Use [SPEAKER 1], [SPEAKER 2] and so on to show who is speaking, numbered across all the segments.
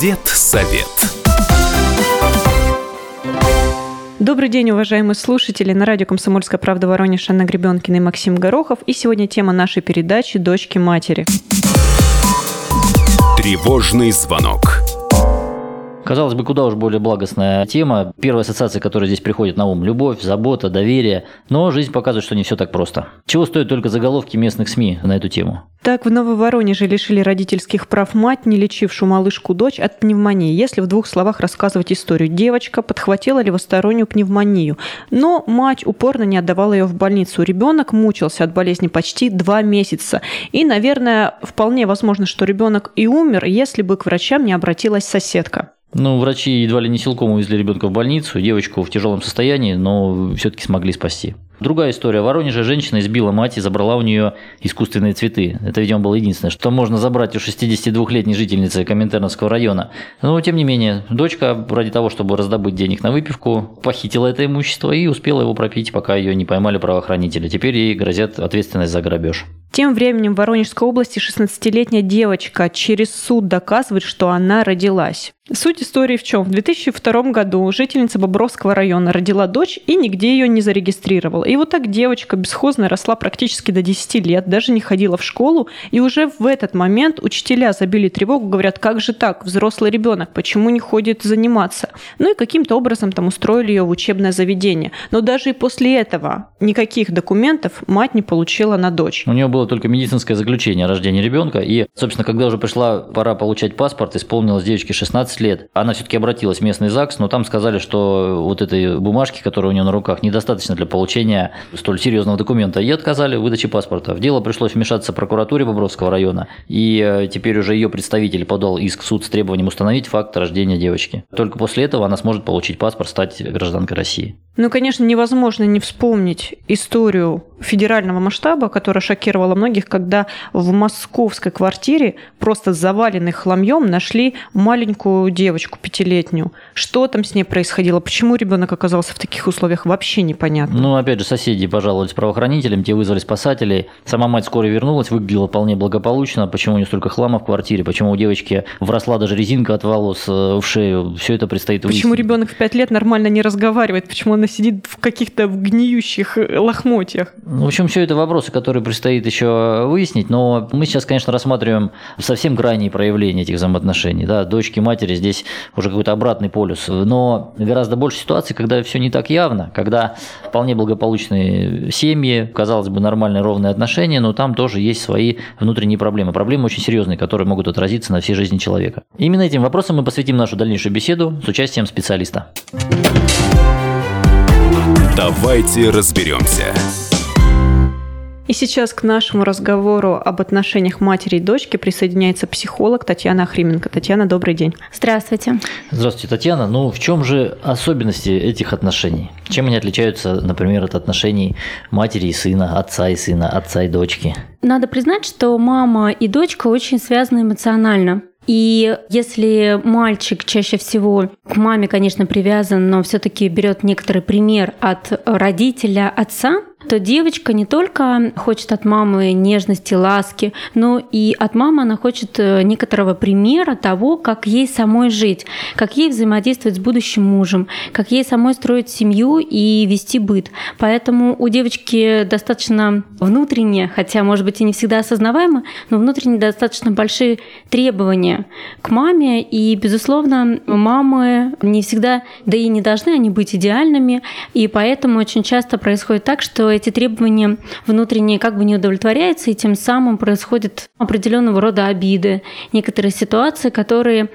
[SPEAKER 1] Дед-совет.
[SPEAKER 2] Добрый день, уважаемые слушатели. На радио «Комсомольская правда» Воронеж Анна Гребенкина и Максим Горохов. И сегодня тема нашей передачи «Дочки матери».
[SPEAKER 1] Тревожный звонок.
[SPEAKER 3] Казалось бы, куда уж более благостная тема. Первая ассоциация, которая здесь приходит на ум – любовь, забота, доверие. Но жизнь показывает, что не все так просто. Чего стоят только заголовки местных СМИ на эту тему?
[SPEAKER 2] Так, в Нововоронеже лишили родительских прав мать, не лечившую малышку дочь от пневмонии. Если в двух словах рассказывать историю, девочка подхватила левостороннюю пневмонию, но мать упорно не отдавала ее в больницу. Ребенок мучился от болезни почти два месяца. И, наверное, вполне возможно, что ребенок и умер, если бы к врачам не обратилась соседка.
[SPEAKER 3] Ну, врачи едва ли не силком увезли ребенка в больницу, девочку в тяжелом состоянии, но все-таки смогли спасти. Другая история. В Воронеже женщина избила мать и забрала у нее искусственные цветы. Это, видимо, было единственное, что можно забрать у 62-летней жительницы Коминтерновского района. Но, тем не менее, дочка ради того, чтобы раздобыть денег на выпивку, похитила это имущество и успела его пропить, пока ее не поймали правоохранители. Теперь ей грозят ответственность за грабеж.
[SPEAKER 2] Тем временем в Воронежской области 16-летняя девочка через суд доказывает, что она родилась. Суть истории в чем? В 2002 году жительница Бобровского района родила дочь и нигде ее не зарегистрировала. И вот так девочка бесхозно росла практически до 10 лет, даже не ходила в школу. И уже в этот момент учителя забили тревогу, говорят, как же так, взрослый ребенок, почему не ходит заниматься? Ну и каким-то образом там устроили ее в учебное заведение. Но даже и после этого никаких документов мать не получила на дочь.
[SPEAKER 3] У нее было только медицинское заключение о рождении ребенка. И, собственно, когда уже пришла пора получать паспорт, исполнилось девочке 16 лет. Она все-таки обратилась в местный ЗАГС, но там сказали, что вот этой бумажки, которая у нее на руках, недостаточно для получения столь серьезного документа. И отказали в выдаче паспорта. В дело пришлось вмешаться прокуратуре Бобровского района. И э, теперь уже ее представитель подал иск в суд с требованием установить факт рождения девочки. Только после этого она сможет получить паспорт, стать гражданкой России.
[SPEAKER 2] Ну, конечно, невозможно не вспомнить историю федерального масштаба, которая шокировала многих, когда в московской квартире просто заваленной хламьем нашли маленькую девочку пятилетнюю. Что там с ней происходило? Почему ребенок оказался в таких условиях? Вообще непонятно.
[SPEAKER 3] Ну, опять же, соседи пожаловались правоохранителям, те вызвали спасателей. Сама мать скоро вернулась, выглядела вполне благополучно. Почему у нее столько хлама в квартире? Почему у девочки вросла даже резинка от волос э, в шею? Все это предстоит выяснить.
[SPEAKER 2] Почему ребенок в пять лет нормально не разговаривает? Почему она сидит в каких-то гниющих лохмотьях?
[SPEAKER 3] В общем, все это вопросы, которые предстоит еще выяснить, но мы сейчас, конечно, рассматриваем совсем крайние проявления этих взаимоотношений. Да, дочки, матери здесь уже какой-то обратный полюс. Но гораздо больше ситуаций, когда все не так явно, когда вполне благополучные семьи, казалось бы, нормальные ровные отношения, но там тоже есть свои внутренние проблемы. Проблемы очень серьезные, которые могут отразиться на всей жизни человека. Именно этим вопросом мы посвятим нашу дальнейшую беседу с участием специалиста.
[SPEAKER 1] Давайте разберемся.
[SPEAKER 2] И сейчас к нашему разговору об отношениях матери и дочки присоединяется психолог Татьяна Охрименко. Татьяна, добрый день.
[SPEAKER 4] Здравствуйте.
[SPEAKER 3] Здравствуйте, Татьяна. Ну, в чем же особенности этих отношений? Чем они отличаются, например, от отношений матери и сына, отца и сына, отца и дочки?
[SPEAKER 4] Надо признать, что мама и дочка очень связаны эмоционально. И если мальчик чаще всего к маме, конечно, привязан, но все-таки берет некоторый пример от родителя, отца, то девочка не только хочет от мамы нежности, ласки, но и от мамы она хочет э, некоторого примера того, как ей самой жить, как ей взаимодействовать с будущим мужем, как ей самой строить семью и вести быт. Поэтому у девочки достаточно внутренне, хотя, может быть, и не всегда осознаваемо, но внутренне достаточно большие требования к маме. И, безусловно, мамы не всегда, да и не должны они быть идеальными. И поэтому очень часто происходит так, что эти требования внутренние как бы не удовлетворяются, и тем самым происходят определенного рода обиды, некоторые ситуации, которые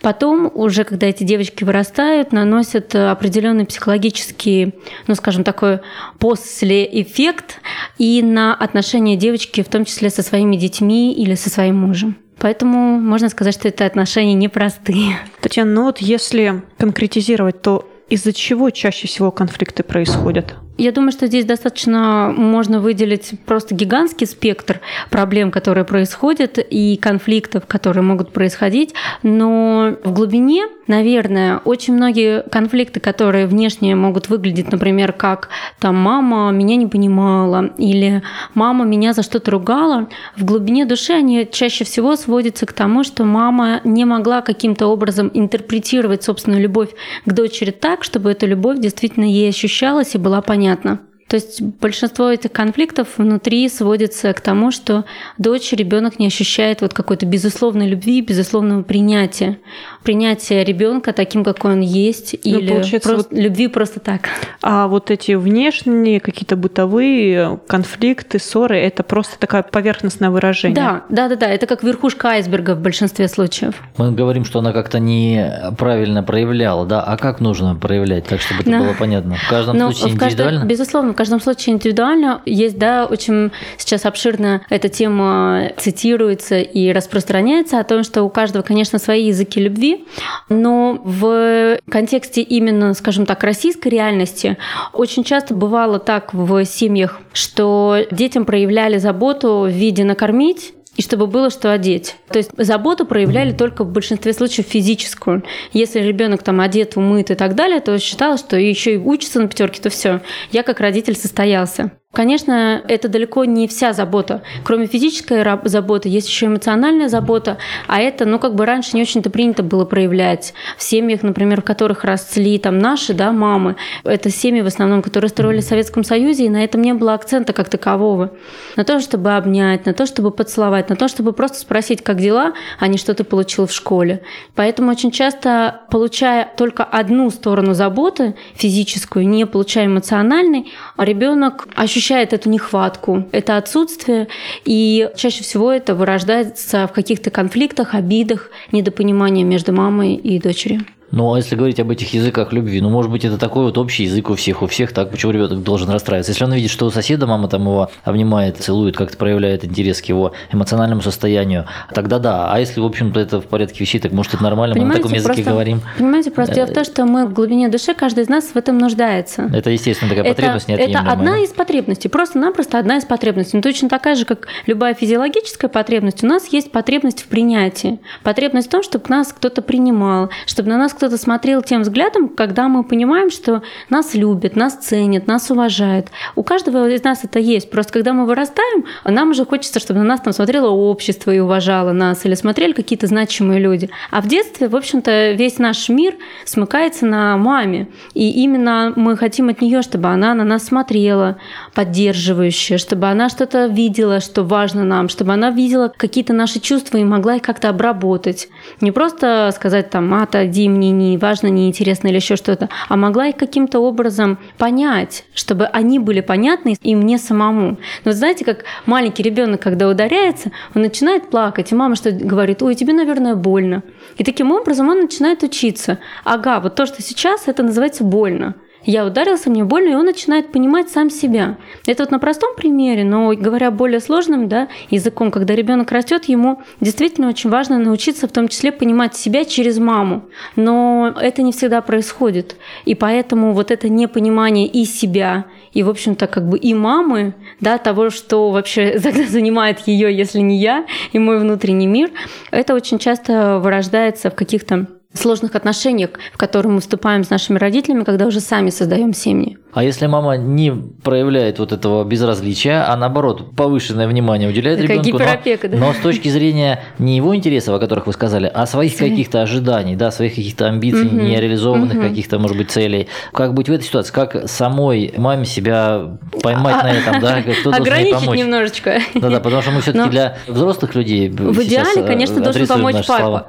[SPEAKER 4] потом уже, когда эти девочки вырастают, наносят определенный психологический, ну скажем, такой послеэффект и на отношения девочки, в том числе со своими детьми или со своим мужем. Поэтому можно сказать, что это отношения непростые.
[SPEAKER 2] Татьяна, ну вот если конкретизировать, то из-за чего чаще всего конфликты происходят?
[SPEAKER 4] Я думаю, что здесь достаточно можно выделить просто гигантский спектр проблем, которые происходят, и конфликтов, которые могут происходить. Но в глубине, наверное, очень многие конфликты, которые внешне могут выглядеть, например, как там мама меня не понимала или мама меня за что-то ругала, в глубине души они чаще всего сводятся к тому, что мама не могла каким-то образом интерпретировать собственную любовь к дочери так, чтобы эта любовь действительно ей ощущалась и была понятна понятно. То есть большинство этих конфликтов внутри сводится к тому, что дочь, ребенок не ощущает вот какой-то безусловной любви, безусловного принятия. Принятия ребенка таким, какой он есть, ну, или просто, вот, любви просто так.
[SPEAKER 2] А вот эти внешние какие-то бытовые конфликты, ссоры, это просто такое поверхностное выражение.
[SPEAKER 4] Да, да, да, да. Это как верхушка айсберга в большинстве случаев.
[SPEAKER 3] Мы говорим, что она как-то неправильно проявляла, да? А как нужно проявлять, так чтобы это да. было понятно? В каждом
[SPEAKER 4] Но
[SPEAKER 3] случае в каждом, индивидуально?
[SPEAKER 4] Безусловно, каждом случае индивидуально. Есть, да, очень сейчас обширно эта тема цитируется и распространяется о том, что у каждого, конечно, свои языки любви, но в контексте именно, скажем так, российской реальности очень часто бывало так в семьях, что детям проявляли заботу в виде накормить, и чтобы было что одеть. То есть заботу проявляли только в большинстве случаев физическую. Если ребенок там одет, умыт и так далее, то считалось, что еще и учится на пятерке, то все. Я как родитель состоялся. Конечно, это далеко не вся забота. Кроме физической заботы, есть еще эмоциональная забота, а это, ну, как бы раньше не очень-то принято было проявлять. В семьях, например, в которых росли там наши, да, мамы, это семьи в основном, которые строили в Советском Союзе, и на этом не было акцента как такового. На то, чтобы обнять, на то, чтобы поцеловать, на то, чтобы просто спросить, как дела, а не что ты получил в школе. Поэтому очень часто, получая только одну сторону заботы, физическую, не получая эмоциональной, ребенок ощущает ощущает эту нехватку, это отсутствие, и чаще всего это вырождается в каких-то конфликтах, обидах, недопонимании между мамой и дочерью.
[SPEAKER 3] Ну, а если говорить об этих языках любви, ну, может быть, это такой вот общий язык у всех, у всех, так, почему ребенок должен расстраиваться? Если он видит, что у соседа мама там его обнимает, целует, как-то проявляет интерес к его эмоциональному состоянию, тогда да. А если, в общем-то, это в порядке вещей, так может, это нормально, понимаете, мы на таком языке
[SPEAKER 4] просто,
[SPEAKER 3] говорим.
[SPEAKER 4] Понимаете, просто дело в том, что мы в глубине души, каждый из нас в этом нуждается.
[SPEAKER 3] Это, естественно, такая
[SPEAKER 4] это,
[SPEAKER 3] потребность
[SPEAKER 4] неотъемлемая. Это одна из потребностей, просто-напросто одна из потребностей. Но точно такая же, как любая физиологическая потребность, у нас есть потребность в принятии. Потребность в том, чтобы нас кто-то принимал, чтобы на нас кто-то смотрел тем взглядом, когда мы понимаем, что нас любят, нас ценят, нас уважают. У каждого из нас это есть. Просто когда мы вырастаем, нам уже хочется, чтобы на нас там смотрело общество и уважало нас, или смотрели какие-то значимые люди. А в детстве, в общем-то, весь наш мир смыкается на маме. И именно мы хотим от нее, чтобы она на нас смотрела, поддерживающая, чтобы она что-то видела, что важно нам, чтобы она видела какие-то наши чувства и могла их как-то обработать. Не просто сказать там, отойди, мне не важно, не неинтересно или еще что-то, а могла их каким-то образом понять, чтобы они были понятны и мне самому. Но знаете, как маленький ребенок, когда ударяется, он начинает плакать, и мама что говорит, ой, тебе, наверное, больно. И таким образом он начинает учиться. Ага, вот то, что сейчас, это называется больно я ударился, мне больно, и он начинает понимать сам себя. Это вот на простом примере, но говоря более сложным да, языком, когда ребенок растет, ему действительно очень важно научиться в том числе понимать себя через маму. Но это не всегда происходит. И поэтому вот это непонимание и себя, и, в общем-то, как бы и мамы, да, того, что вообще занимает ее, если не я, и мой внутренний мир, это очень часто вырождается в каких-то сложных отношениях, в которые мы вступаем с нашими родителями, когда уже сами создаем семьи.
[SPEAKER 3] А если мама не проявляет вот этого безразличия, а наоборот повышенное внимание уделяет Такая ребенку,
[SPEAKER 4] но,
[SPEAKER 3] да? но с точки зрения не его интересов, о которых вы сказали, а своих Свои. каких-то ожиданий, да, своих каких-то амбиций, угу. нереализованных угу. каких-то, может быть, целей. Как быть в этой ситуации? Как самой маме себя поймать а, на этом, да?
[SPEAKER 4] Кто ограничить помочь? немножечко.
[SPEAKER 3] Да-да, потому что мы все-таки но... для взрослых людей
[SPEAKER 4] В идеале, конечно, должен помочь папа,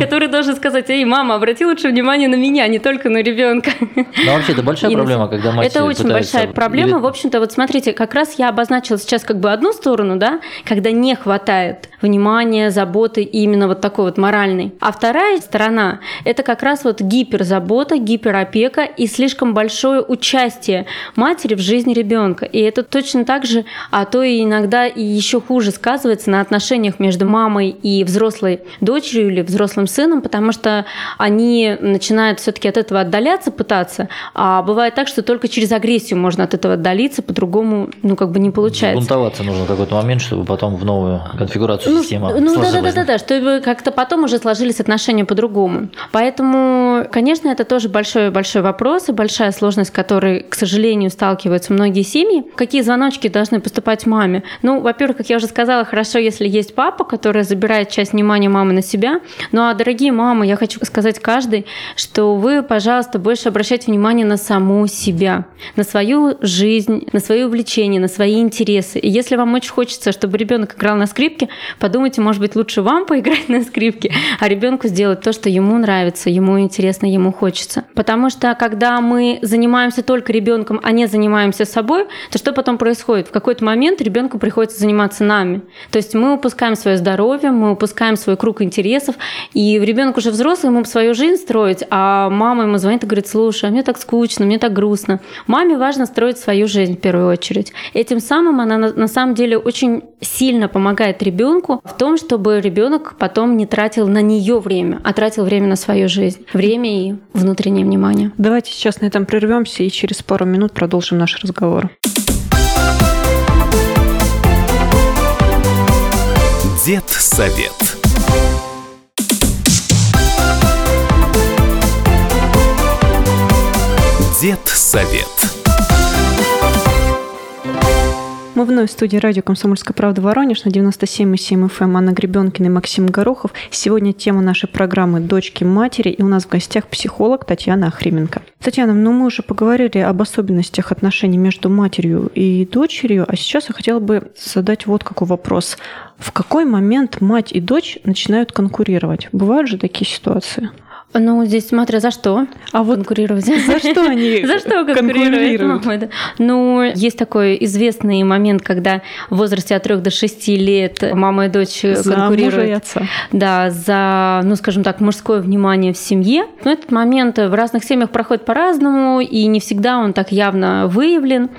[SPEAKER 4] который должен сказать, эй, мама, обрати лучше внимание на меня, не только на ребенка.
[SPEAKER 3] Ну, вообще, это большая проблема, когда мать
[SPEAKER 4] Это очень большая проблема. Или... В общем-то, вот смотрите, как раз я обозначила сейчас как бы одну сторону, да, когда не хватает внимания, заботы именно вот такой вот моральной. А вторая сторона – это как раз вот гиперзабота, гиперопека и слишком большое участие матери в жизни ребенка. И это точно так же, а то и иногда и еще хуже сказывается на отношениях между мамой и взрослой дочерью или взрослым сыном, потому что они начинают все-таки от этого отдаляться пытаться, а бывает бывает так, что только через агрессию можно от этого отдалиться, по-другому, ну, как бы не получается.
[SPEAKER 3] Бунтоваться нужно в какой-то момент, чтобы потом в новую конфигурацию
[SPEAKER 4] ну,
[SPEAKER 3] системы
[SPEAKER 4] Ну, да, да, да, да, да, чтобы как-то потом уже сложились отношения по-другому. Поэтому, конечно, это тоже большой-большой вопрос и большая сложность, с которой, к сожалению, сталкиваются многие семьи. Какие звоночки должны поступать маме? Ну, во-первых, как я уже сказала, хорошо, если есть папа, который забирает часть внимания мамы на себя. Ну, а, дорогие мамы, я хочу сказать каждой, что вы, пожалуйста, больше обращайте внимание на саму себя, на свою жизнь, на свои увлечения, на свои интересы. И если вам очень хочется, чтобы ребенок играл на скрипке, подумайте, может быть, лучше вам поиграть на скрипке, а ребенку сделать то, что ему нравится, ему интересно, ему хочется. Потому что когда мы занимаемся только ребенком, а не занимаемся собой, то что потом происходит? В какой-то момент ребенку приходится заниматься нами. То есть мы упускаем свое здоровье, мы упускаем свой круг интересов, и ребенок уже взрослый, ему свою жизнь строить, а мама ему звонит и говорит, слушай, а мне так скучно, мне так грустно. Маме важно строить свою жизнь в первую очередь. Этим самым она на самом деле очень сильно помогает ребенку в том, чтобы ребенок потом не тратил на нее время, а тратил время на свою жизнь. Время и внутреннее внимание.
[SPEAKER 2] Давайте сейчас на этом прервемся и через пару минут продолжим наш разговор.
[SPEAKER 1] Дед совет. Дед совет.
[SPEAKER 2] Мы вновь в студии радио «Комсомольская правда» Воронеж на 97,7 FM. Эм. Анна Гребенкина и Максим Горохов. Сегодня тема нашей программы «Дочки матери» и у нас в гостях психолог Татьяна Охрименко. Татьяна, ну мы уже поговорили об особенностях отношений между матерью и дочерью, а сейчас я хотела бы задать вот какой вопрос. В какой момент мать и дочь начинают конкурировать? Бывают же такие ситуации?
[SPEAKER 4] Ну, здесь смотря за что
[SPEAKER 2] а вот
[SPEAKER 4] конкурировать.
[SPEAKER 2] За что они
[SPEAKER 4] За что конкурируют? Ну, есть такой известный момент, когда в возрасте от 3 до 6 лет мама и дочь конкурируют. Да, за, ну, скажем так, мужское внимание в семье. Но этот момент в разных семьях проходит по-разному, и не всегда он так явно выявлен.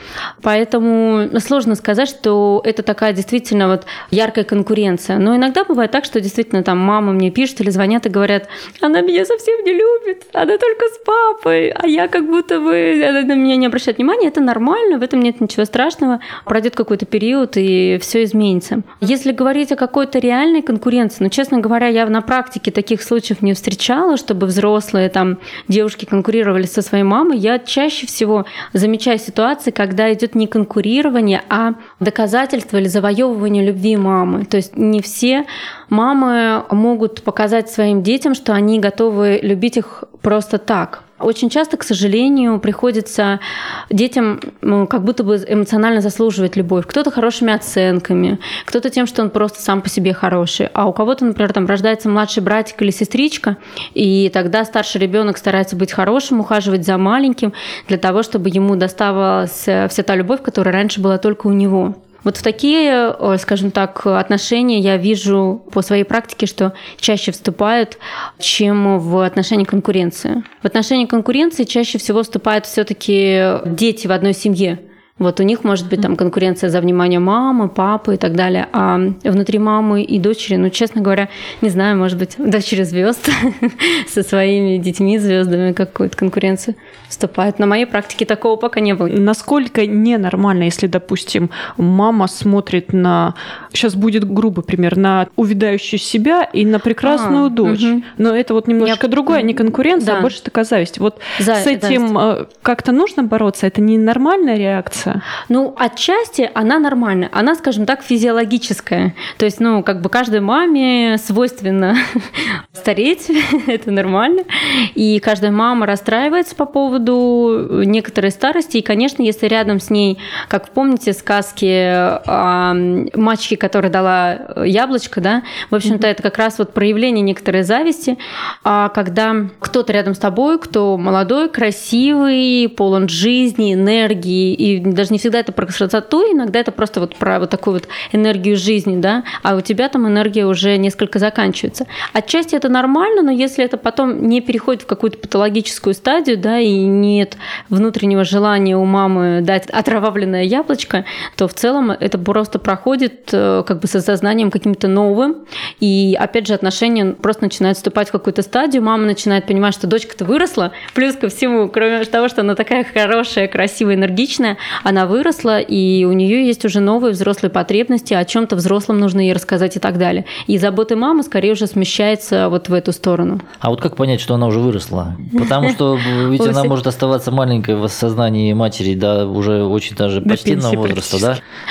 [SPEAKER 4] Поэтому сложно сказать, что это такая действительно вот яркая конкуренция. Но иногда бывает так, что действительно там мама мне пишет или звонят и говорят, она меня совсем совсем не любит, она только с папой, а я как будто бы, она на меня не обращает внимания, это нормально, в этом нет ничего страшного, пройдет какой-то период и все изменится. Если говорить о какой-то реальной конкуренции, ну, честно говоря, я на практике таких случаев не встречала, чтобы взрослые там девушки конкурировали со своей мамой, я чаще всего замечаю ситуации, когда идет не конкурирование, а доказательство или завоевывание любви мамы. То есть не все мамы могут показать своим детям, что они готовы любить их просто так. Очень часто, к сожалению, приходится детям как будто бы эмоционально заслуживать любовь. Кто-то хорошими оценками, кто-то тем, что он просто сам по себе хороший. А у кого-то, например, там рождается младший братик или сестричка, и тогда старший ребенок старается быть хорошим, ухаживать за маленьким, для того, чтобы ему доставалась вся та любовь, которая раньше была только у него. Вот в такие, скажем так, отношения я вижу по своей практике, что чаще вступают, чем в отношении конкуренции. В отношении конкуренции чаще всего вступают все-таки дети в одной семье. Вот у них может быть там конкуренция за внимание мамы, папы и так далее. А внутри мамы и дочери, ну, честно говоря, не знаю, может быть, дочери звезд со своими детьми, звездами какую-то конкуренцию вступает. На моей практике такого пока не было.
[SPEAKER 2] Насколько ненормально, если, допустим, мама смотрит на, сейчас будет грубо пример, на увядающую себя и на прекрасную а, дочь. Угу. Но это вот немножко Я... другое, не конкуренция, а да. а больше такая зависть. Вот За... с этим зависть. Э, как-то нужно бороться? Это не нормальная реакция? Реакция?
[SPEAKER 4] Ну, отчасти она нормальная. Она, скажем так, физиологическая. То есть, ну, как бы каждой маме свойственно стареть, это нормально. И каждая мама расстраивается по поводу некоторой старости. И, конечно, если рядом с ней, как помните сказки о мачке, которая дала яблочко, да, в общем-то, это как раз вот проявление некоторой зависти. А когда кто-то рядом с тобой, кто молодой, красивый, полон жизни, энергии и даже не всегда это про красоту, иногда это просто вот про вот такую вот энергию жизни, да, а у тебя там энергия уже несколько заканчивается. Отчасти это нормально, но если это потом не переходит в какую-то патологическую стадию, да, и нет внутреннего желания у мамы дать отравленное яблочко, то в целом это просто проходит э, как бы со сознанием каким-то новым, и опять же отношения просто начинают вступать в какую-то стадию, мама начинает понимать, что дочка-то выросла, плюс ко всему, кроме того, что она такая хорошая, красивая, энергичная, она выросла, и у нее есть уже новые взрослые потребности, о чем-то взрослым нужно ей рассказать и так далее. И заботы мамы скорее уже смещается вот в эту сторону.
[SPEAKER 3] А вот как понять, что она уже выросла? Потому что ведь она может оставаться маленькой в сознании матери, да, уже очень даже почтенного возраста,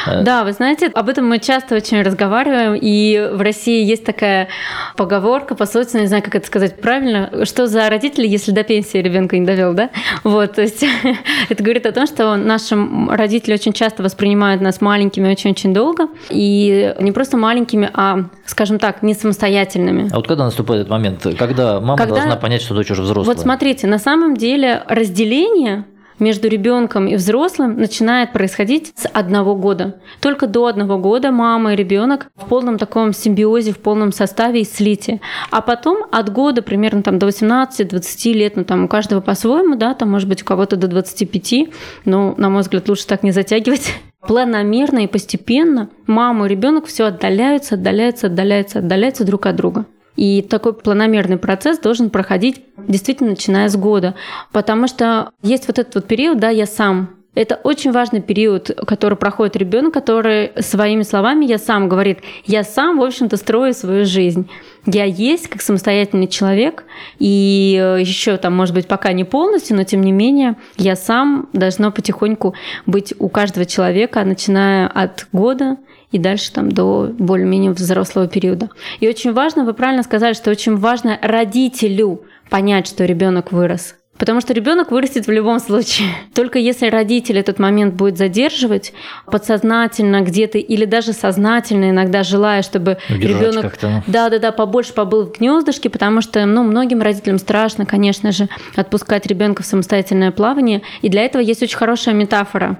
[SPEAKER 3] да?
[SPEAKER 4] Да, вы знаете, об этом мы часто очень разговариваем, и в России есть такая поговорка, пословица, не знаю, как это сказать правильно, что за родители, если до пенсии ребенка не довел, да? Вот, то есть это говорит о том, что наши родители очень часто воспринимают нас маленькими очень-очень долго, и не просто маленькими, а, скажем так, не самостоятельными.
[SPEAKER 3] А вот когда наступает этот момент, когда мама когда... должна понять, что дочь уже взрослая?
[SPEAKER 4] Вот смотрите, на самом деле разделение между ребенком и взрослым начинает происходить с одного года. Только до одного года мама и ребенок в полном таком симбиозе, в полном составе и слитии. А потом от года примерно там, до 18-20 лет, ну там у каждого по-своему, да, там может быть у кого-то до 25, но, на мой взгляд, лучше так не затягивать планомерно и постепенно мама и ребенок все отдаляются, отдаляются, отдаляются, отдаляются друг от друга. И такой планомерный процесс должен проходить действительно начиная с года. Потому что есть вот этот вот период, да, я сам это очень важный период, который проходит ребенок, который своими словами я сам говорит, я сам, в общем-то, строю свою жизнь. Я есть как самостоятельный человек, и еще там, может быть, пока не полностью, но тем не менее, я сам должно потихоньку быть у каждого человека, начиная от года и дальше там до более-менее взрослого периода. И очень важно, вы правильно сказали, что очень важно родителю понять, что ребенок вырос. Потому что ребенок вырастет в любом случае. Только если родитель этот момент будет задерживать, подсознательно где-то или даже сознательно иногда желая, чтобы ребенок да, да, да, побольше побыл в гнездышке, потому что ну, многим родителям страшно, конечно же, отпускать ребенка в самостоятельное плавание. И для этого есть очень хорошая метафора.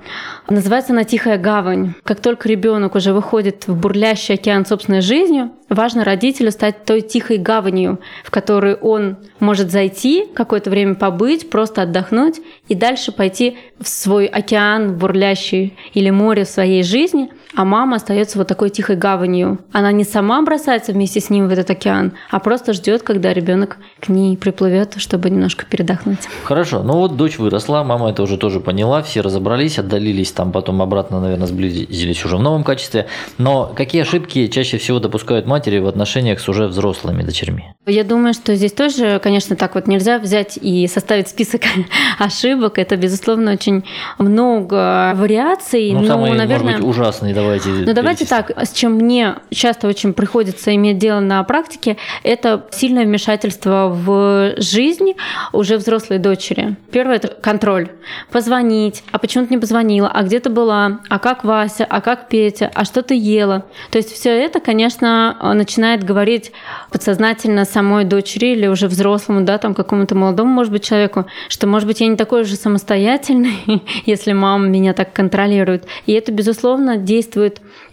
[SPEAKER 4] Называется она «Тихая гавань». Как только ребенок уже выходит в бурлящий океан собственной жизнью, важно родителю стать той тихой гаванью, в которую он может зайти, какое-то время побыть, просто отдохнуть и дальше пойти в свой океан бурлящий или море в своей жизни, а мама остается вот такой тихой гаванью. Она не сама бросается вместе с ним в этот океан, а просто ждет, когда ребенок к ней приплывет, чтобы немножко передохнуть.
[SPEAKER 3] Хорошо, ну вот дочь выросла, мама это уже тоже поняла, все разобрались, отдалились, там потом обратно, наверное, сблизились уже в новом качестве. Но какие ошибки чаще всего допускают матери в отношениях с уже взрослыми дочерьми?
[SPEAKER 4] Я думаю, что здесь тоже, конечно, так вот нельзя взять и составить список ошибок. Это, безусловно, очень много вариаций.
[SPEAKER 3] Ну, но, самые, наверное, может быть, ужасные, давайте.
[SPEAKER 4] Ну, давайте так, с чем мне часто очень приходится иметь дело на практике, это сильное вмешательство в жизнь уже взрослой дочери. Первое – это контроль. Позвонить, а почему ты не позвонила, а где ты была, а как Вася, а как Петя, а что ты ела. То есть все это, конечно, начинает говорить подсознательно самой дочери или уже взрослому, да, там какому-то молодому, может быть, человеку, что, может быть, я не такой же самостоятельный, если мама меня так контролирует. И это, безусловно, действует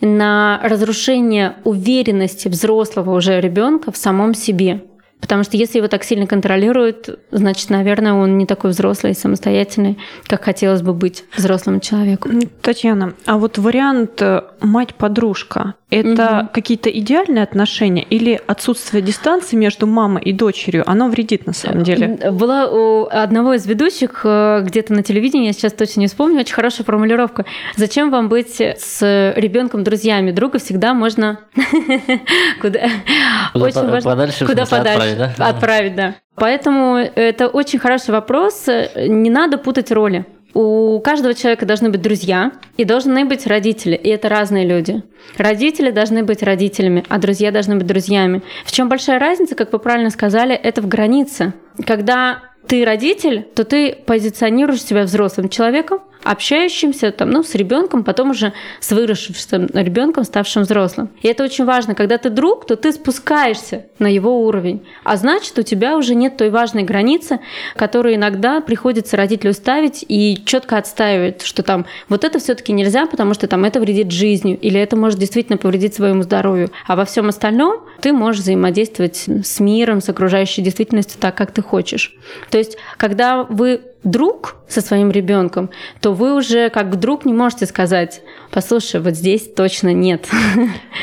[SPEAKER 4] на разрушение уверенности взрослого уже ребенка в самом себе. Потому что если его так сильно контролируют, значит, наверное, он не такой взрослый и самостоятельный, как хотелось бы быть взрослым человеком.
[SPEAKER 2] Татьяна, а вот вариант э, мать-подружка, это угу. какие-то идеальные отношения или отсутствие дистанции между мамой и дочерью, оно вредит на самом деле?
[SPEAKER 4] Была у одного из ведущих э, где-то на телевидении, я сейчас точно не вспомню, очень хорошая формулировка. Зачем вам быть с ребенком друзьями? Друга всегда можно куда подальше, куда подальше отправить, да? Отправить, да. Поэтому это очень хороший вопрос. Не надо путать роли. У каждого человека должны быть друзья и должны быть родители, и это разные люди. Родители должны быть родителями, а друзья должны быть друзьями. В чем большая разница, как вы правильно сказали, это в границе. Когда ты родитель, то ты позиционируешь себя взрослым человеком, общающимся там, ну, с ребенком, потом уже с выросшим ребенком, ставшим взрослым. И это очень важно. Когда ты друг, то ты спускаешься на его уровень. А значит, у тебя уже нет той важной границы, которую иногда приходится родителю ставить и четко отстаивать, что там вот это все-таки нельзя, потому что там это вредит жизни, или это может действительно повредить своему здоровью. А во всем остальном ты можешь взаимодействовать с миром, с окружающей действительностью так, как ты хочешь. То есть, когда вы друг со своим ребенком, то вы уже как друг не можете сказать, послушай, вот здесь точно нет.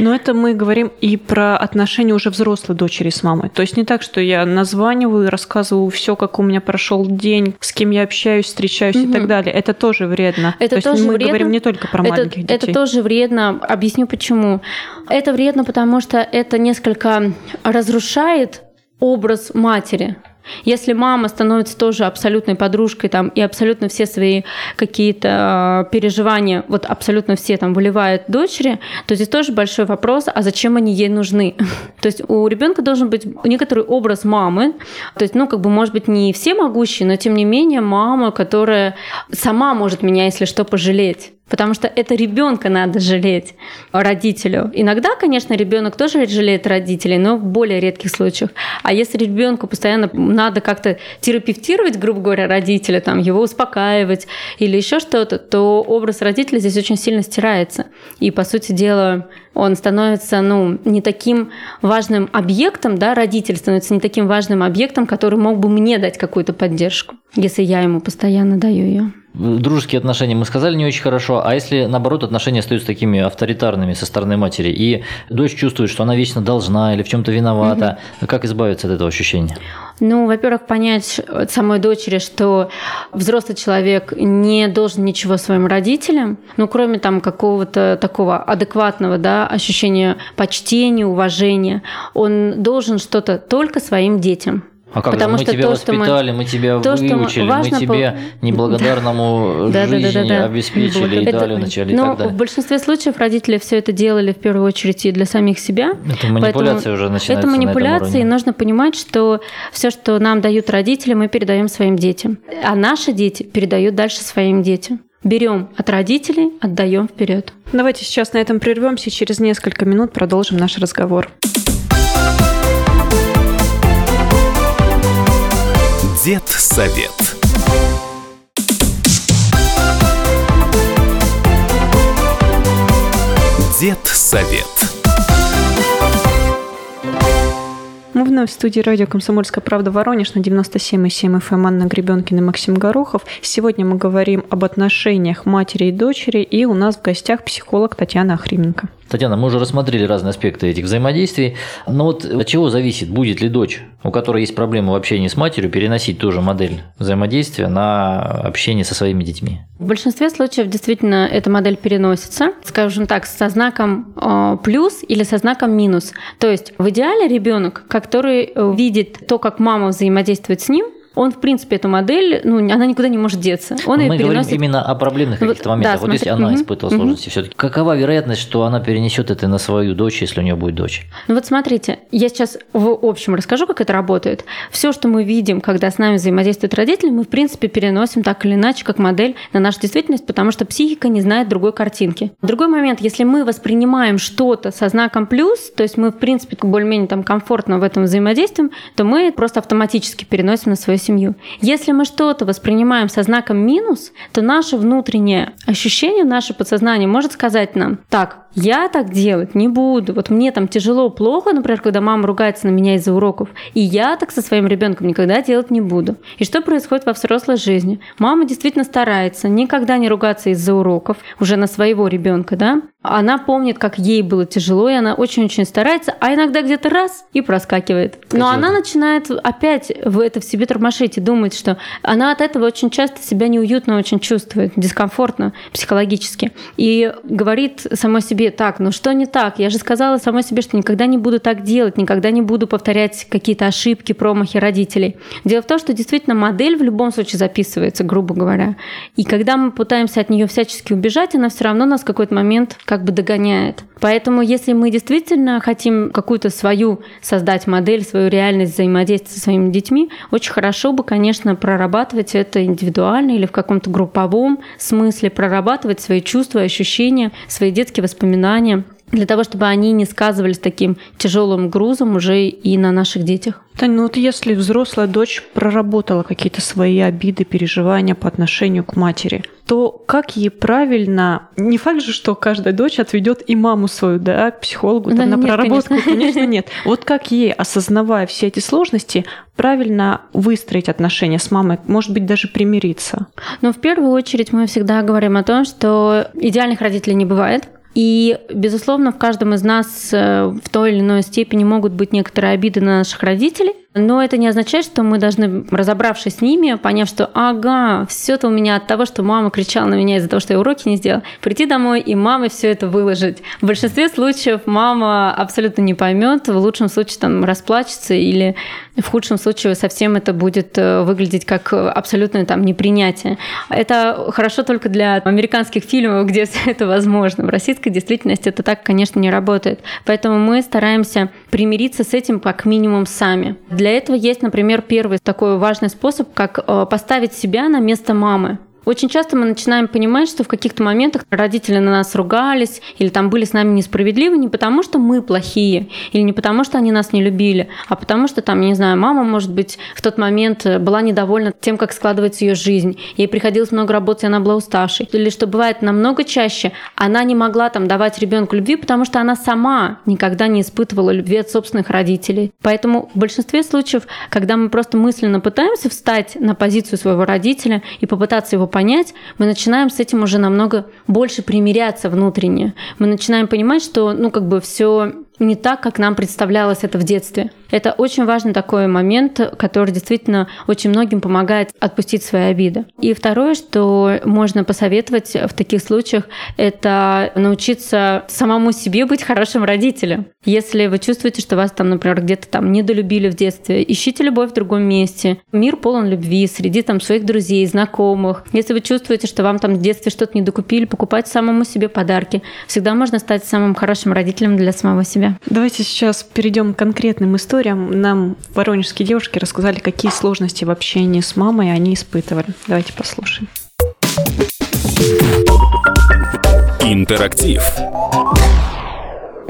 [SPEAKER 2] Но это мы говорим и про отношения уже взрослой дочери с мамой. То есть не так, что я названиваю и рассказываю все, как у меня прошел день, с кем я общаюсь, встречаюсь угу. и так далее. Это тоже вредно.
[SPEAKER 4] Это
[SPEAKER 2] То
[SPEAKER 4] тоже
[SPEAKER 2] есть мы
[SPEAKER 4] вредно.
[SPEAKER 2] говорим не только про
[SPEAKER 4] это,
[SPEAKER 2] маленьких детей.
[SPEAKER 4] Это тоже вредно. Объясню почему. Это вредно, потому что это несколько разрушает образ матери. Если мама становится тоже абсолютной подружкой там, и абсолютно все свои какие-то э, переживания, вот абсолютно все там выливает дочери, то здесь тоже большой вопрос, а зачем они ей нужны? то есть у ребенка должен быть некоторый образ мамы, то есть, ну, как бы, может быть, не все могущие, но тем не менее мама, которая сама может меня, если что, пожалеть. Потому что это ребенка надо жалеть родителю. Иногда, конечно, ребенок тоже жалеет родителей, но в более редких случаях. А если ребенку постоянно надо как-то терапевтировать, грубо говоря, родителя, там, его успокаивать или еще что-то, то образ родителя здесь очень сильно стирается. И, по сути дела, он становится ну, не таким важным объектом, да, родитель становится не таким важным объектом, который мог бы мне дать какую-то поддержку, если я ему постоянно даю ее.
[SPEAKER 3] Дружеские отношения мы сказали не очень хорошо, а если наоборот отношения остаются такими авторитарными со стороны матери, и дочь чувствует, что она вечно должна или в чем-то виновата, угу. как избавиться от этого ощущения?
[SPEAKER 4] Ну, во-первых, понять самой дочери, что взрослый человек не должен ничего своим родителям, ну, кроме там какого-то такого адекватного, да, ощущения почтения, уважения, он должен что-то только своим детям.
[SPEAKER 3] А как Потому же? Мы что тебя то, воспитали, мы, мы тебя то, выучили, мы тебе по... неблагодарному да, жизни да, да, да, обеспечили это, и дали вначале
[SPEAKER 4] но
[SPEAKER 3] и так далее.
[SPEAKER 4] в большинстве случаев родители все это делали в первую очередь и для самих себя.
[SPEAKER 3] Это манипуляция уже начинается
[SPEAKER 4] Это манипуляция, и нужно понимать, что все, что нам дают родители, мы передаем своим детям. А наши дети передают дальше своим детям. Берем от родителей, отдаем вперед.
[SPEAKER 2] Давайте сейчас на этом прервемся и через несколько минут продолжим наш разговор.
[SPEAKER 1] Дед совет. Дед совет.
[SPEAKER 2] Мы вновь в студии радио «Комсомольская правда» Воронеж на 97,7 FM Анна Гребенкина и Максим Горохов. Сегодня мы говорим об отношениях матери и дочери, и у нас в гостях психолог Татьяна Охрименко.
[SPEAKER 3] Татьяна, мы уже рассмотрели разные аспекты этих взаимодействий, но вот от чего зависит, будет ли дочь, у которой есть проблемы в общении с матерью, переносить ту же модель взаимодействия на общение со своими детьми?
[SPEAKER 4] В большинстве случаев действительно эта модель переносится, скажем так, со знаком э, плюс или со знаком минус. То есть в идеале ребенок, который э, видит то, как мама взаимодействует с ним, он, в принципе, эту модель, ну, она никуда не может деться. Он
[SPEAKER 3] Мы
[SPEAKER 4] ее
[SPEAKER 3] переносит... говорим именно о проблемных каких-то моментах. Да, вот если она угу, испытывала угу. сложности, все-таки какова вероятность, что она перенесет это на свою дочь, если у нее будет дочь?
[SPEAKER 4] Ну вот смотрите, я сейчас в общем расскажу, как это работает. Все, что мы видим, когда с нами взаимодействуют родители, мы, в принципе, переносим так или иначе, как модель на нашу действительность, потому что психика не знает другой картинки. Другой момент, если мы воспринимаем что-то со знаком плюс, то есть мы, в принципе, более-менее там комфортно в этом взаимодействуем, то мы просто автоматически переносим на свою семью. Если мы что-то воспринимаем со знаком минус, то наше внутреннее ощущение, наше подсознание может сказать нам, так, я так делать не буду. Вот мне там тяжело, плохо, например, когда мама ругается на меня из-за уроков, и я так со своим ребенком никогда делать не буду. И что происходит во взрослой жизни? Мама действительно старается никогда не ругаться из-за уроков уже на своего ребенка, да? Она помнит, как ей было тяжело, и она очень-очень старается, а иногда где-то раз и проскакивает. Но она начинает опять в это в себе тормошить и думать, что она от этого очень часто себя неуютно очень чувствует, дискомфортно психологически. И говорит самой себе, так, ну что не так? Я же сказала самой себе, что никогда не буду так делать, никогда не буду повторять какие-то ошибки, промахи родителей. Дело в том, что действительно модель в любом случае записывается, грубо говоря. И когда мы пытаемся от нее всячески убежать, она все равно нас в какой-то момент как бы догоняет. Поэтому, если мы действительно хотим какую-то свою создать модель, свою реальность взаимодействия со своими детьми, очень хорошо хорошо бы, конечно, прорабатывать это индивидуально или в каком-то групповом смысле, прорабатывать свои чувства, ощущения, свои детские воспоминания для того, чтобы они не сказывались таким тяжелым грузом уже и на наших детях.
[SPEAKER 2] Тань, ну вот если взрослая дочь проработала какие-то свои обиды, переживания по отношению к матери, то как ей правильно... Не факт же, что каждая дочь отведет и маму свою, да, к психологу, там,
[SPEAKER 4] Да,
[SPEAKER 2] на
[SPEAKER 4] нет,
[SPEAKER 2] проработку.
[SPEAKER 4] конечно.
[SPEAKER 2] Конечно, нет. Вот как ей, осознавая все эти сложности, правильно выстроить отношения с мамой, может быть, даже примириться?
[SPEAKER 4] Но в первую очередь мы всегда говорим о том, что идеальных родителей не бывает. И, безусловно, в каждом из нас э, в той или иной степени могут быть некоторые обиды на наших родителей, но это не означает, что мы должны, разобравшись с ними, поняв, что ага, все это у меня от того, что мама кричала на меня из-за того, что я уроки не сделала, прийти домой и маме все это выложить. В большинстве случаев мама абсолютно не поймет, в лучшем случае там расплачется или в худшем случае совсем это будет э, выглядеть как абсолютное там непринятие. Это хорошо только для американских фильмов, где все это возможно. В российской действительности это так, конечно, не работает. Поэтому мы стараемся примириться с этим как минимум сами. Для этого есть, например, первый такой важный способ, как э, поставить себя на место мамы. Очень часто мы начинаем понимать, что в каких-то моментах родители на нас ругались или там были с нами несправедливы не потому, что мы плохие, или не потому, что они нас не любили, а потому что там, я не знаю, мама, может быть, в тот момент была недовольна тем, как складывается ее жизнь, ей приходилось много работать, и она была уставшей. Или что бывает намного чаще, она не могла там давать ребенку любви, потому что она сама никогда не испытывала любви от собственных родителей. Поэтому в большинстве случаев, когда мы просто мысленно пытаемся встать на позицию своего родителя и попытаться его понять, мы начинаем с этим уже намного больше примиряться внутренне. Мы начинаем понимать, что, ну, как бы все не так, как нам представлялось это в детстве. Это очень важный такой момент, который действительно очень многим помогает отпустить свои обиды. И второе, что можно посоветовать в таких случаях, это научиться самому себе быть хорошим родителем. Если вы чувствуете, что вас там, например, где-то там недолюбили в детстве, ищите любовь в другом месте. Мир полон любви среди там своих друзей, знакомых. Если вы чувствуете, что вам там в детстве что-то не докупили, покупайте самому себе подарки. Всегда можно стать самым хорошим родителем для самого себя.
[SPEAKER 2] Давайте сейчас перейдем к конкретным историям. Нам воронежские девушки рассказали, какие сложности в общении с мамой они испытывали. Давайте послушаем.
[SPEAKER 1] Интерактив.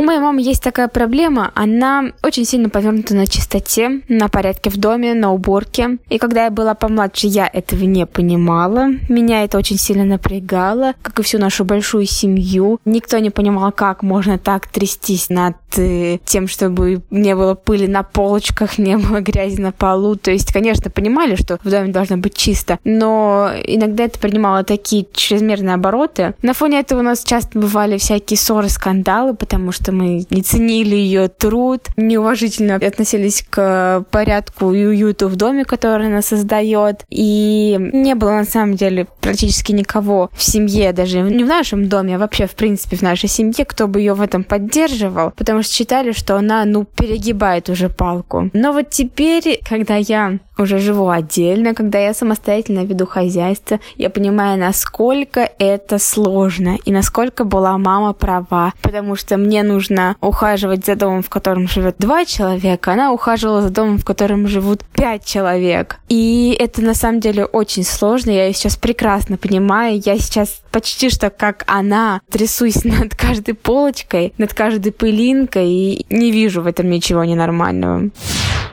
[SPEAKER 5] У моей мамы есть такая проблема, она очень сильно повернута на чистоте, на порядке в доме, на уборке. И когда я была помладше, я этого не понимала. Меня это очень сильно напрягало, как и всю нашу большую семью. Никто не понимал, как можно так трястись над э, тем, чтобы не было пыли на полочках, не было грязи на полу. То есть, конечно, понимали, что в доме должно быть чисто, но иногда это принимало такие чрезмерные обороты. На фоне этого у нас часто бывали всякие ссоры, скандалы, потому что мы не ценили ее труд, неуважительно относились к порядку и уюту в доме, который она создает. И не было на самом деле практически никого в семье, даже не в нашем доме, а вообще в принципе в нашей семье, кто бы ее в этом поддерживал, потому что считали, что она, ну, перегибает уже палку. Но вот теперь, когда я уже живу отдельно, когда я самостоятельно веду хозяйство, я понимаю, насколько это сложно и насколько была мама права, потому что мне нужно ухаживать за домом, в котором живет два человека, она ухаживала за домом, в котором живут пять человек. И это на самом деле очень сложно, я ее сейчас прекрасно понимаю, я сейчас почти что как она трясусь над каждой полочкой, над каждой пылинкой и не вижу в этом ничего ненормального.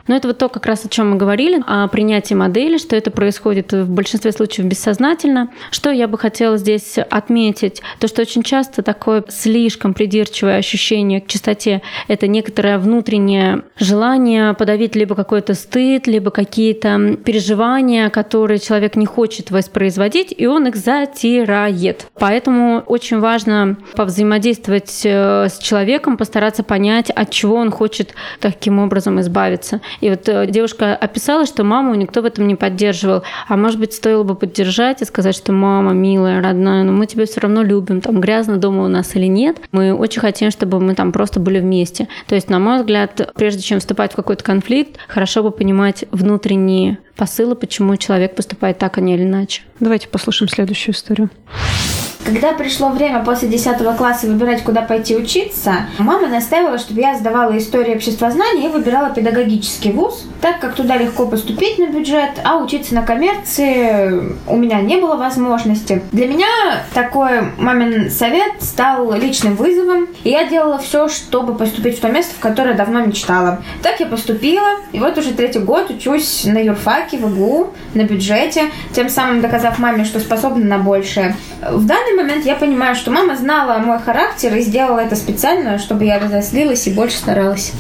[SPEAKER 4] Но это вот то, как раз о чем мы говорили, принятии модели, что это происходит в большинстве случаев бессознательно. Что я бы хотела здесь отметить, то что очень часто такое слишком придирчивое ощущение к чистоте – это некоторое внутреннее желание подавить либо какой-то стыд, либо какие-то переживания, которые человек не хочет воспроизводить, и он их затирает. Поэтому очень важно повзаимодействовать э, с человеком, постараться понять, от чего он хочет таким образом избавиться. И вот э, девушка описала, что маму никто в этом не поддерживал. А может быть, стоило бы поддержать и сказать, что мама, милая, родная, но мы тебя все равно любим, там грязно дома у нас или нет. Мы очень хотим, чтобы мы там просто были вместе. То есть, на мой взгляд, прежде чем вступать в какой-то конфликт, хорошо бы понимать внутренние посылы, почему человек поступает так, а не иначе.
[SPEAKER 2] Давайте послушаем следующую историю.
[SPEAKER 5] Когда пришло время после 10 класса выбирать, куда пойти учиться, мама настаивала, чтобы я сдавала историю обществознания и выбирала педагогический вуз, так как туда легко поступить на бюджет, а учиться на коммерции у меня не было возможности. Для меня такой мамин совет стал личным вызовом, и я делала все, чтобы поступить в то место, в которое давно мечтала. Так я поступила, и вот уже третий год учусь на юрфаке в ИГУ, на бюджете, тем самым доказав маме, что способна на большее. В данный момент я понимаю, что мама знала мой характер и сделала это специально, чтобы я разослилась и больше старалась.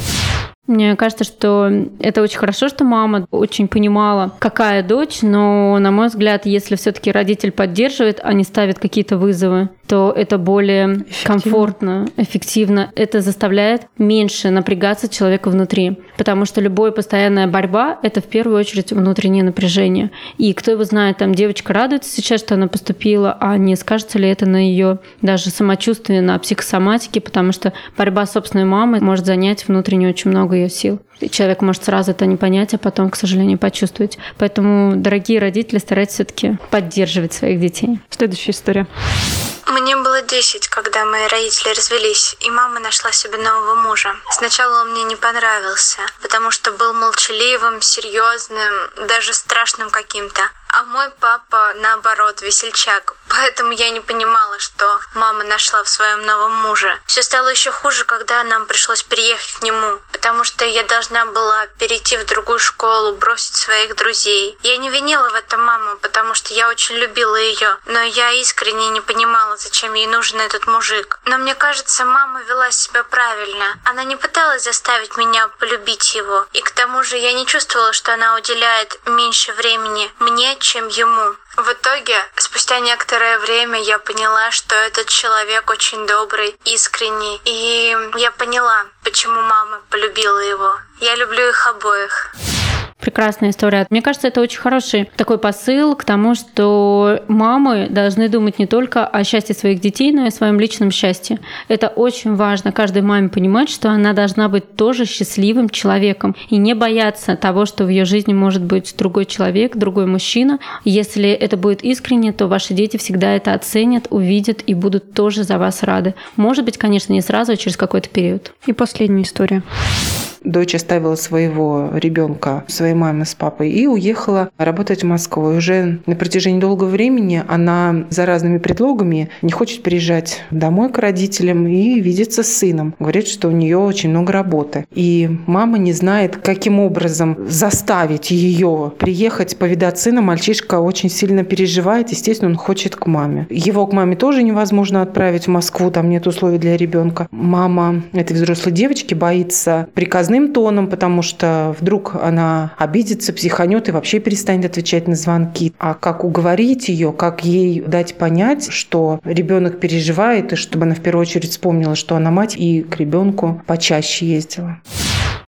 [SPEAKER 4] Мне кажется, что это очень хорошо, что мама очень понимала, какая дочь, но, на мой взгляд, если все-таки родитель поддерживает, а не ставит какие-то вызовы, то это более эффективно. комфортно, эффективно. Это заставляет меньше напрягаться человека внутри. Потому что любая постоянная борьба — это в первую очередь внутреннее напряжение. И кто его знает, там девочка радуется сейчас, что она поступила, а не скажется ли это на ее даже самочувствие, на психосоматике, потому что борьба с собственной мамой может занять внутренне очень много ее сил. И человек может сразу это не понять, а потом, к сожалению, почувствовать. Поэтому, дорогие родители, старайтесь все-таки поддерживать своих детей.
[SPEAKER 2] Следующая история.
[SPEAKER 6] Мне было 10, когда мои родители развелись, и мама нашла себе нового мужа. Сначала он мне не понравился, потому что был молчаливым, серьезным, даже страшным каким-то. А мой папа, наоборот, весельчак. Поэтому я не понимала, что мама нашла в своем новом муже. Все стало еще хуже, когда нам пришлось переехать к нему, потому что я должна была перейти в другую школу, бросить своих друзей. Я не винила в этом маму, потому что я очень любила ее, но я искренне не понимала, зачем ей нужен этот мужик. Но мне кажется, мама вела себя правильно. Она не пыталась заставить меня полюбить его. И к тому же я не чувствовала, что она уделяет меньше времени мне, чем ему. В итоге, спустя некоторое время я поняла, что этот человек очень добрый, искренний. И я поняла, почему мама полюбила его. Я люблю их обоих
[SPEAKER 4] прекрасная история. Мне кажется, это очень хороший такой посыл к тому, что мамы должны думать не только о счастье своих детей, но и о своем личном счастье. Это очень важно. Каждой маме понимать, что она должна быть тоже счастливым человеком и не бояться того, что в ее жизни может быть другой человек, другой мужчина. Если это будет искренне, то ваши дети всегда это оценят, увидят и будут тоже за вас рады. Может быть, конечно, не сразу, а через какой-то период.
[SPEAKER 2] И последняя история
[SPEAKER 7] дочь оставила своего ребенка своей маме с папой и уехала работать в Москву. И уже на протяжении долгого времени она за разными предлогами не хочет приезжать домой к родителям и видеться с сыном. Говорит, что у нее очень много работы. И мама не знает, каким образом заставить ее приехать повидать сына. Мальчишка очень сильно переживает. Естественно, он хочет к маме. Его к маме тоже невозможно отправить в Москву. Там нет условий для ребенка. Мама этой взрослой девочки боится приказным приказным тоном, потому что вдруг она обидится, психанет и вообще перестанет отвечать на звонки. А как уговорить ее, как ей дать понять, что ребенок переживает, и чтобы она в первую очередь вспомнила, что она мать, и к ребенку почаще ездила.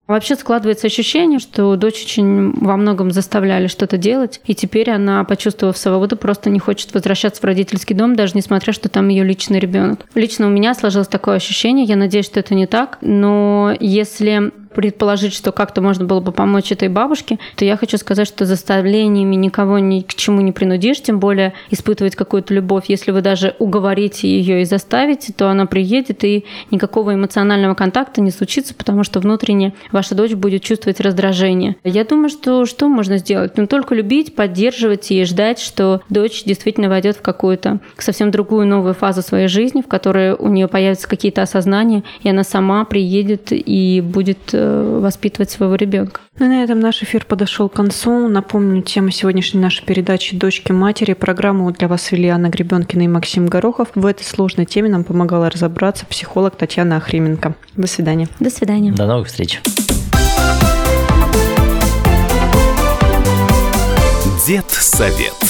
[SPEAKER 4] Вообще складывается ощущение, что дочь очень во многом заставляли что-то делать, и теперь она, почувствовав свободу, просто не хочет возвращаться в родительский дом, даже несмотря, что там ее личный ребенок. Лично у меня сложилось такое ощущение, я надеюсь, что это не так, но если предположить, что как-то можно было бы помочь этой бабушке, то я хочу сказать, что заставлениями никого ни к чему не принудишь, тем более испытывать какую-то любовь. Если вы даже уговорите ее и заставите, то она приедет, и никакого эмоционального контакта не случится, потому что внутренне ваша дочь будет чувствовать раздражение. Я думаю, что что можно сделать? Ну, только любить, поддерживать и ждать, что дочь действительно войдет в какую-то совсем другую новую фазу своей жизни, в которой у нее появятся какие-то осознания, и она сама приедет и будет воспитывать своего ребенка.
[SPEAKER 2] Ну и на этом наш эфир подошел к концу. Напомню, тема сегодняшней нашей передачи «Дочки матери». Программу для вас вели Анна Гребенкина и Максим Горохов. В этой сложной теме нам помогала разобраться психолог Татьяна Охрименко. До свидания.
[SPEAKER 4] До свидания.
[SPEAKER 3] До новых встреч.
[SPEAKER 1] Дед совет.